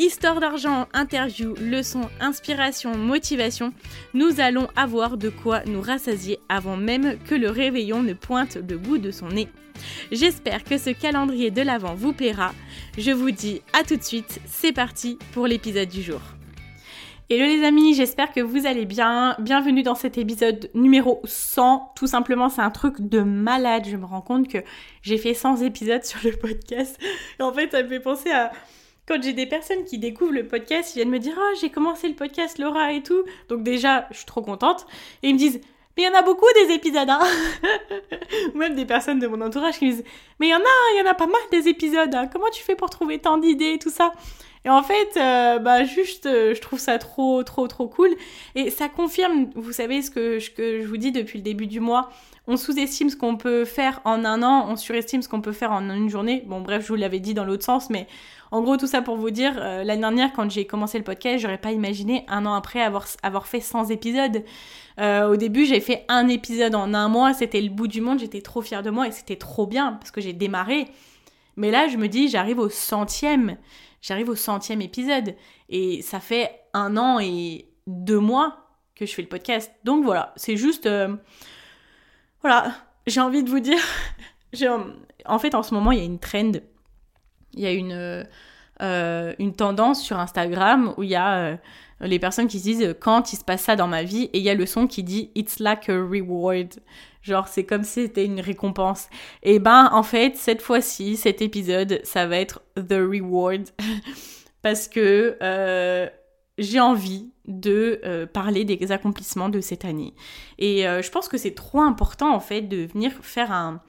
Histoire d'argent, interview, leçons, inspiration, motivation, nous allons avoir de quoi nous rassasier avant même que le réveillon ne pointe le bout de son nez. J'espère que ce calendrier de l'Avent vous plaira. Je vous dis à tout de suite, c'est parti pour l'épisode du jour. Hello les amis, j'espère que vous allez bien. Bienvenue dans cet épisode numéro 100. Tout simplement, c'est un truc de malade. Je me rends compte que j'ai fait 100 épisodes sur le podcast. En fait, ça me fait penser à quand j'ai des personnes qui découvrent le podcast, ils viennent me dire "Oh, j'ai commencé le podcast Laura et tout." Donc déjà, je suis trop contente et ils me disent mais il y en a beaucoup des épisodes, hein Ou même des personnes de mon entourage qui me disent Mais il y en a, il y en a pas mal des épisodes, hein. comment tu fais pour trouver tant d'idées et tout ça? Et en fait, euh, bah juste, euh, je trouve ça trop, trop, trop cool. Et ça confirme, vous savez, ce que, que je vous dis depuis le début du mois. On sous-estime ce qu'on peut faire en un an, on surestime ce qu'on peut faire en une journée. Bon, bref, je vous l'avais dit dans l'autre sens, mais en gros, tout ça pour vous dire, euh, l'année dernière, quand j'ai commencé le podcast, j'aurais pas imaginé un an après avoir, fait 100 épisodes. au début, j'ai fait un épisode en un mois, c'était le bout du monde, j'étais trop fière de moi et c'était trop bien parce que j'ai démarré. Mais là, je me dis, j'arrive au centième j'arrive au centième épisode et ça fait un an et deux mois que je fais le podcast. Donc voilà, c'est juste... Euh, voilà, j'ai envie de vous dire... en fait, en ce moment, il y a une trend, il y a une, euh, une tendance sur Instagram où il y a euh, les personnes qui se disent quand il se passe ça dans ma vie et il y a le son qui dit It's like a reward. Genre, c'est comme si c'était une récompense. Et ben, en fait, cette fois-ci, cet épisode, ça va être The Reward. parce que euh, j'ai envie de parler des accomplissements de cette année. Et je pense que c'est trop important, en fait, de venir faire un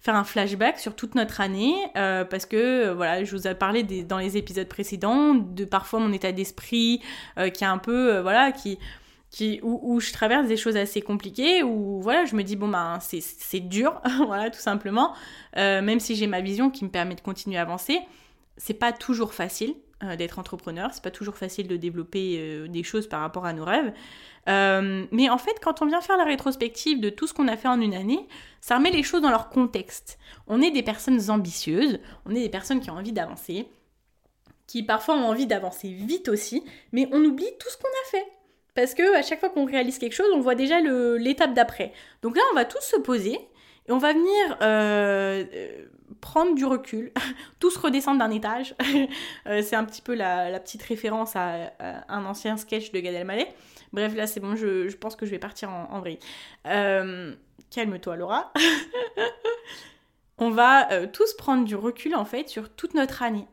faire un flashback sur toute notre année parce que voilà je vous ai parlé dans les épisodes précédents de parfois mon état d'esprit qui est un peu voilà qui qui, où, je traverse des choses assez compliquées, où voilà, je me dis, bon, ben, c'est dur, voilà, tout simplement, euh, même si j'ai ma vision qui me permet de continuer à avancer, c'est pas toujours facile euh, d'être entrepreneur, c'est pas toujours facile de développer euh, des choses par rapport à nos rêves. mais en fait, quand on vient faire la rétrospective de tout ce qu'on a fait en une année, ça remet les choses dans leur contexte. On est des personnes ambitieuses, on est des personnes qui ont envie d'avancer, qui parfois ont envie d'avancer vite aussi, mais on oublie tout ce qu'on a fait. Parce que à chaque fois qu'on réalise quelque chose, on voit déjà l'étape d'après. Donc là, on va tous se poser et on va venir euh, prendre du recul, tous redescendre d'un étage. Euh, c'est un petit peu la, petite référence à, un ancien sketch de Gad Elmaleh. Bref, là, c'est bon, je, pense que je vais partir en, en vrille. Euh, calme-toi, Laura. on va tous prendre du recul, en fait, sur toute notre année.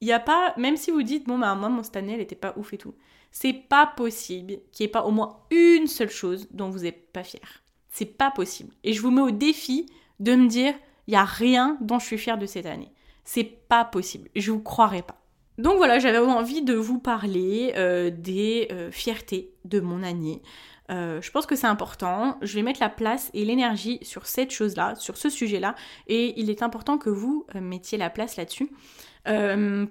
Il n'y a pas, même si vous dites, bon, bah, moi, mon cette année, elle n'était pas ouf et tout. C'est pas possible qu'il n'y ait pas au moins une seule chose dont vous n'êtes pas fier. C'est pas possible. Et je vous mets au défi de me dire, il n'y a rien dont je suis fière de cette année. C'est pas possible. Je vous croirais pas. Donc voilà, j'avais envie de vous parler euh, des euh, fiertés de mon année. Euh, je pense que c'est important. Je vais mettre la place et l'énergie sur cette chose-là, sur ce sujet-là. Et il est important que vous mettiez la place là-dessus.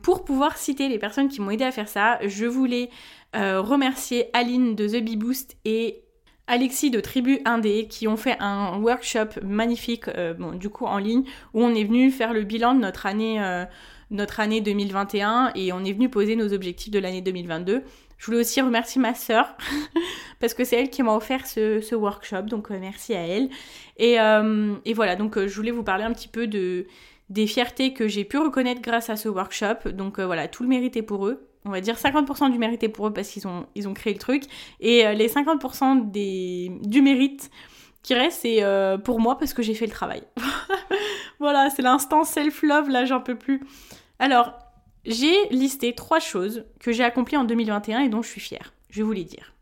pour pouvoir citer les personnes qui m'ont aidé à faire ça, je voulais remercier Aline de The Bee Boost et Alexis de Tribu Indé qui ont fait un workshop magnifique, euh, bon, du coup en ligne, où on est venu faire le bilan de notre année, euh, notre année 2021 et on est venu poser nos objectifs de l'année 2022. Je voulais aussi remercier ma sœur parce que c'est elle qui m'a offert ce, workshop, donc merci à elle. Et, et voilà, donc je voulais vous parler un petit peu de des fiertés que j'ai pu reconnaître grâce à ce workshop. Donc voilà, tout le mérite est pour eux. On va dire 50% du mérite est pour eux parce qu'ils ont, ils ont créé le truc. Et les 50% des, du mérite qui reste, c'est pour moi parce que j'ai fait le travail. voilà, c'est l'instant self-love, là j'en peux plus. Alors, j'ai listé trois choses que j'ai accomplies en 2021 et dont je suis fière. Je vais vous les dire.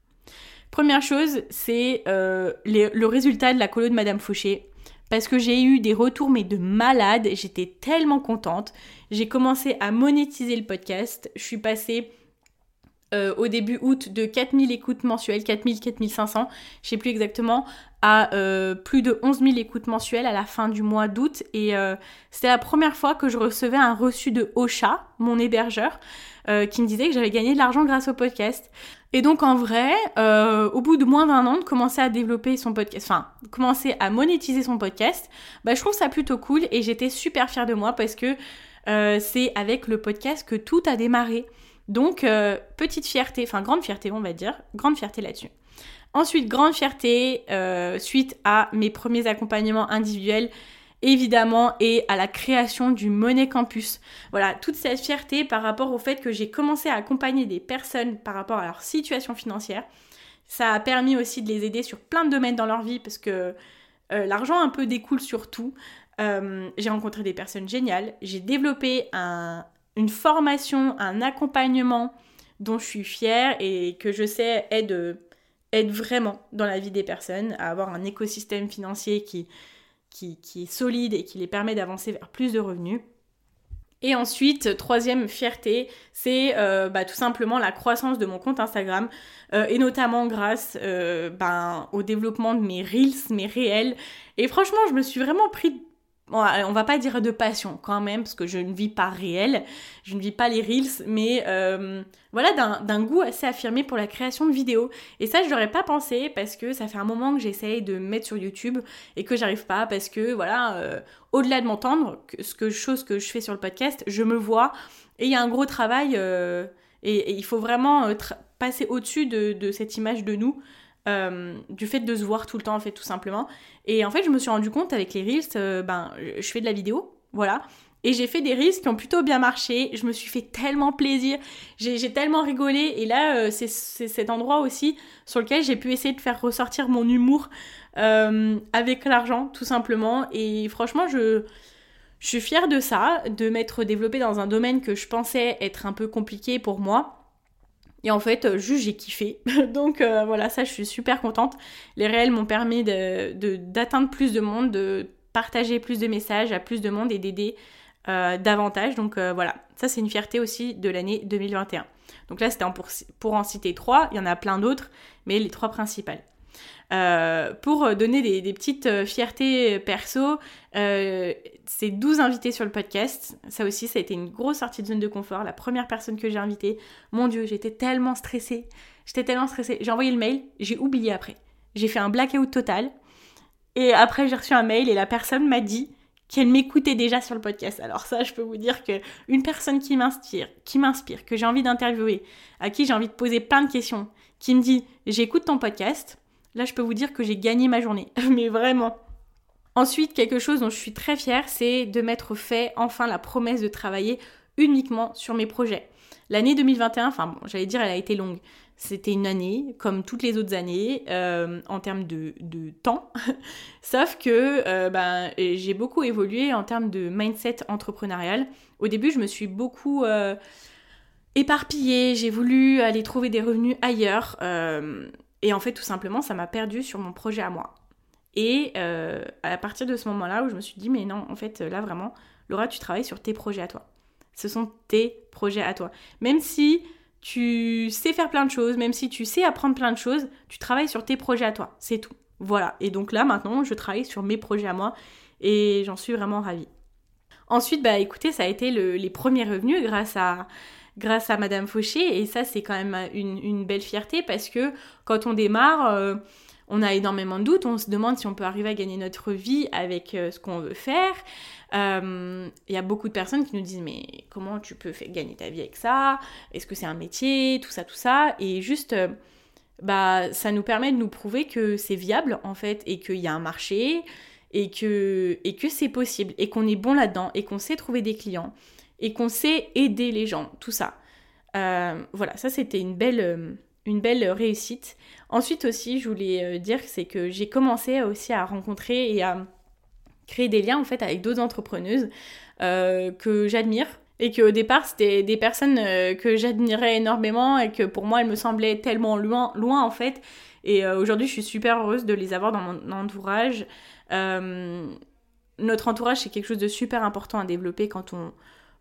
Première chose, c'est euh, le résultat de la colo de Madame Fauché. Parce que j'ai eu des retours, mais de malade. J'étais tellement contente. J'ai commencé à monétiser le podcast. Je suis passée euh, au début août de 4000 écoutes mensuelles, 4000, 4500, je sais plus exactement, à euh, plus de 11 000 écoutes mensuelles à la fin du mois d'août. Et euh, c'était la première fois que je recevais un reçu de Ocha, mon hébergeur, qui me disait que j'avais gagné de l'argent grâce au podcast. Et donc en vrai, au bout de moins d'un an de commencer à développer son podcast, enfin commencer à monétiser son podcast, bah, je trouve ça plutôt cool et j'étais super fière de moi parce que c'est avec le podcast que tout a démarré. Donc, euh, petite fierté, enfin grande fierté, on va dire, grande fierté là-dessus. Ensuite, grande fierté euh, suite à mes premiers accompagnements individuels, évidemment, et à la création du Money Campus. Voilà, toute cette fierté par rapport au fait que j'ai commencé à accompagner des personnes par rapport à leur situation financière. Ça a permis aussi de les aider sur plein de domaines dans leur vie parce que euh, l'argent un peu découle sur tout. j'ai rencontré des personnes géniales, j'ai développé un, une formation, un accompagnement dont je suis fière et que je sais aide, aide vraiment dans la vie des personnes à avoir un écosystème financier qui, qui, est solide et qui les permet d'avancer vers plus de revenus. Et ensuite, troisième fierté, c'est euh, bah, tout simplement la croissance de mon compte Instagram, euh, et notamment grâce euh, ben, au développement de mes reels, mes réels. Et franchement, je me suis vraiment pris on va pas dire de passion quand même, parce que je ne vis pas réel, je ne vis pas les reels, mais euh, voilà, d'un goût assez affirmé pour la création de vidéos. Et ça, je n'aurais pas pensé, parce que ça fait un moment que j'essaye de mettre sur YouTube et que j'arrive pas, parce que voilà, euh, au-delà de m'entendre, ce que, chose que je fais sur le podcast, je me vois, et il y a un gros travail, euh, et, il faut vraiment passer au-dessus de, de, cette image de nous. Euh, du fait de se voir tout le temps, en fait, tout simplement. Et en fait, je me suis rendu compte avec les Reels, euh, ben, je fais de la vidéo, voilà. Et j'ai fait des Reels qui ont plutôt bien marché. Je me suis fait tellement plaisir. J'ai tellement rigolé. Et là, euh, c'est cet endroit aussi sur lequel j'ai pu essayer de faire ressortir mon humour avec l'argent, tout simplement. Et franchement, je, je suis fière de ça, de m'être développée dans un domaine que je pensais être un peu compliqué pour moi. Et en fait, euh, juste j'ai kiffé. Donc euh, voilà, ça je suis super contente. Les réels m'ont permis d'atteindre plus de monde, de partager plus de messages à plus de monde et d'aider euh, davantage. Donc voilà, ça c'est une fierté aussi de l'année 2021. Donc là c'était pour, en citer trois, il y en a plein d'autres, mais les trois principales. Pour donner des, petites fiertés perso, c'est 12 invités sur le podcast. Ça aussi, ça a été une grosse sortie de zone de confort. La première personne que j'ai invitée, mon Dieu, j'étais tellement stressée. J'étais tellement stressée. J'ai envoyé le mail, j'ai oublié après. J'ai fait un blackout total. Et après, j'ai reçu un mail et la personne m'a dit qu'elle m'écoutait déjà sur le podcast. Alors ça, je peux vous dire que une personne qui m'inspire, qui m'inspire, que j'ai envie d'interviewer, à qui j'ai envie de poser plein de questions, qui me dit j'écoute ton podcast, Là, je peux vous dire que j'ai gagné ma journée. Mais vraiment. Ensuite, quelque chose dont je suis très fière, c'est de m'être fait enfin la promesse de travailler uniquement sur mes projets. L'année 2021, enfin bon, j'allais dire, elle a été longue. C'était une année, comme toutes les autres années, euh, en termes de, temps. Sauf que euh, ben, j'ai beaucoup évolué en termes de mindset entrepreneurial. Au début, je me suis beaucoup euh, éparpillée. J'ai voulu aller trouver des revenus ailleurs. Et en fait, tout simplement, ça m'a perdu sur mon projet à moi. Et euh, à partir de ce moment-là où je me suis dit, mais non, en fait, là vraiment, Laura, tu travailles sur tes projets à toi. Ce sont tes projets à toi. Même si tu sais faire plein de choses, même si tu sais apprendre plein de choses, tu travailles sur tes projets à toi. C'est tout. Voilà. Et donc là, maintenant, je travaille sur mes projets à moi et j'en suis vraiment ravie. Ensuite, bah écoutez, ça a été les premiers revenus grâce à grâce à Madame Fauché. Et ça, c'est quand même une, belle fierté parce que quand on démarre, euh, on a énormément de doutes. On se demande si on peut arriver à gagner notre vie avec euh, ce qu'on veut faire. Euh, il y a beaucoup de personnes qui nous disent mais comment tu peux gagner ta vie avec ça? Est-ce que c'est un métier? Tout ça, tout ça. Et juste, bah, ça nous permet de nous prouver que c'est viable en fait et qu'il y a un marché et que, et que c'est possible et qu'on est bon là-dedans et qu'on sait trouver des clients et qu'on sait aider les gens, tout ça. Euh, voilà, ça c'était une belle, euh, une belle réussite. Ensuite aussi, je voulais euh, dire c'est que j'ai commencé aussi à rencontrer et à créer des liens en fait avec d'autres entrepreneuses que j'admire et qu'au départ c'était des personnes que j'admirais énormément et que pour moi elles me semblaient tellement loin, loin en fait. Et aujourd'hui je suis super heureuse de les avoir dans mon entourage. notre entourage c'est quelque chose de super important à développer quand on,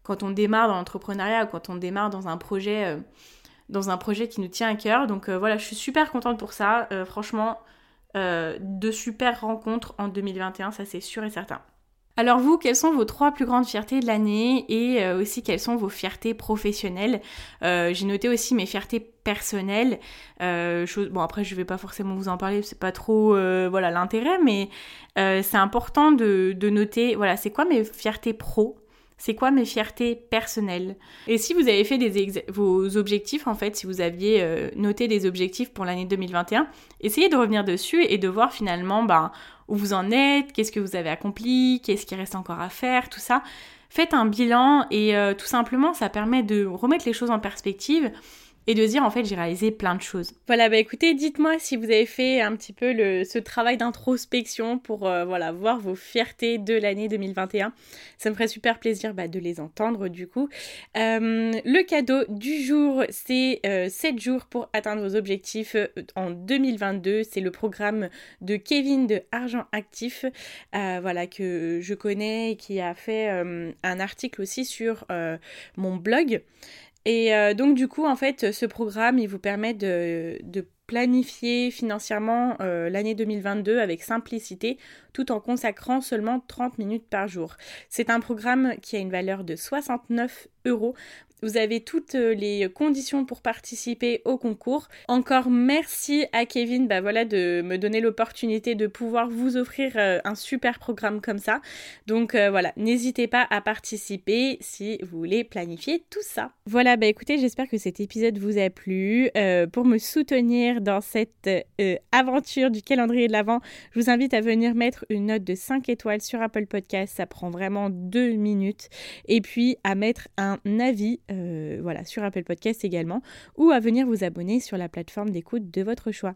quand on démarre dans l'entrepreneuriat quand on démarre dans un projet, euh, dans un projet qui nous tient à cœur. Donc euh, voilà, je suis super contente pour ça. Euh, franchement, de super rencontres en 2021, ça c'est sûr et certain. Alors vous, quelles sont vos trois plus grandes fiertés de l'année et aussi quelles sont vos fiertés professionnelles? J'ai noté aussi mes fiertés personnelles. bon après je vais pas forcément vous en parler, c'est pas trop voilà l'intérêt, mais c'est important de, de, noter voilà c'est quoi mes fiertés pro? C'est quoi mes fiertés personnelles? Et si vous avez fait des vos objectifs, en fait, si vous aviez euh, noté des objectifs pour l'année 2021, essayez de revenir dessus et de voir finalement ben, où vous en êtes, qu'est-ce que vous avez accompli, qu'est-ce qui reste encore à faire, tout ça. Faites un bilan et euh, tout simplement, ça permet de remettre les choses en perspective et de dire en fait j'ai réalisé plein de choses. Voilà, bah écoutez, dites-moi si vous avez fait un petit peu le, ce travail d'introspection pour euh, voilà voir vos fiertés de l'année 2021. Ça me ferait super plaisir bah, de les entendre du coup. Euh, le cadeau du jour, c'est 7 euh, jours pour atteindre vos objectifs en 2022. C'est le programme de Kevin de Argent Actif, voilà que je connais et qui a fait un article aussi sur mon blog. Et euh, donc du coup, en fait, ce programme, il vous permet de, planifier financièrement euh, l'année 2022 avec simplicité, tout en consacrant seulement 30 minutes par jour. C'est un programme qui a une valeur de 69 euros. Vous avez toutes euh, les conditions pour participer au concours. Encore merci à Kevin bah voilà, de me donner l'opportunité de pouvoir vous offrir euh, un super programme comme ça. Donc euh, voilà, n'hésitez pas à participer si vous voulez planifier tout ça. Voilà, bah écoutez, j'espère que cet épisode vous a plu. pour me soutenir dans cette aventure du calendrier de l'Avent, je vous invite à venir mettre une note de 5 étoiles sur Apple Podcast. Ça prend vraiment 2 minutes. Et puis à mettre un avis euh, voilà, sur Apple Podcast également, ou à venir vous abonner sur la plateforme d'écoute de votre choix.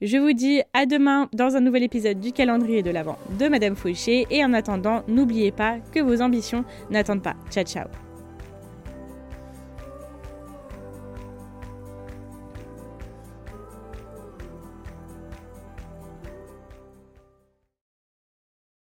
Je vous dis à demain dans un nouvel épisode du calendrier de l'Avent de Madame Fauché, et en attendant, n'oubliez pas que vos ambitions n'attendent pas. Ciao ciao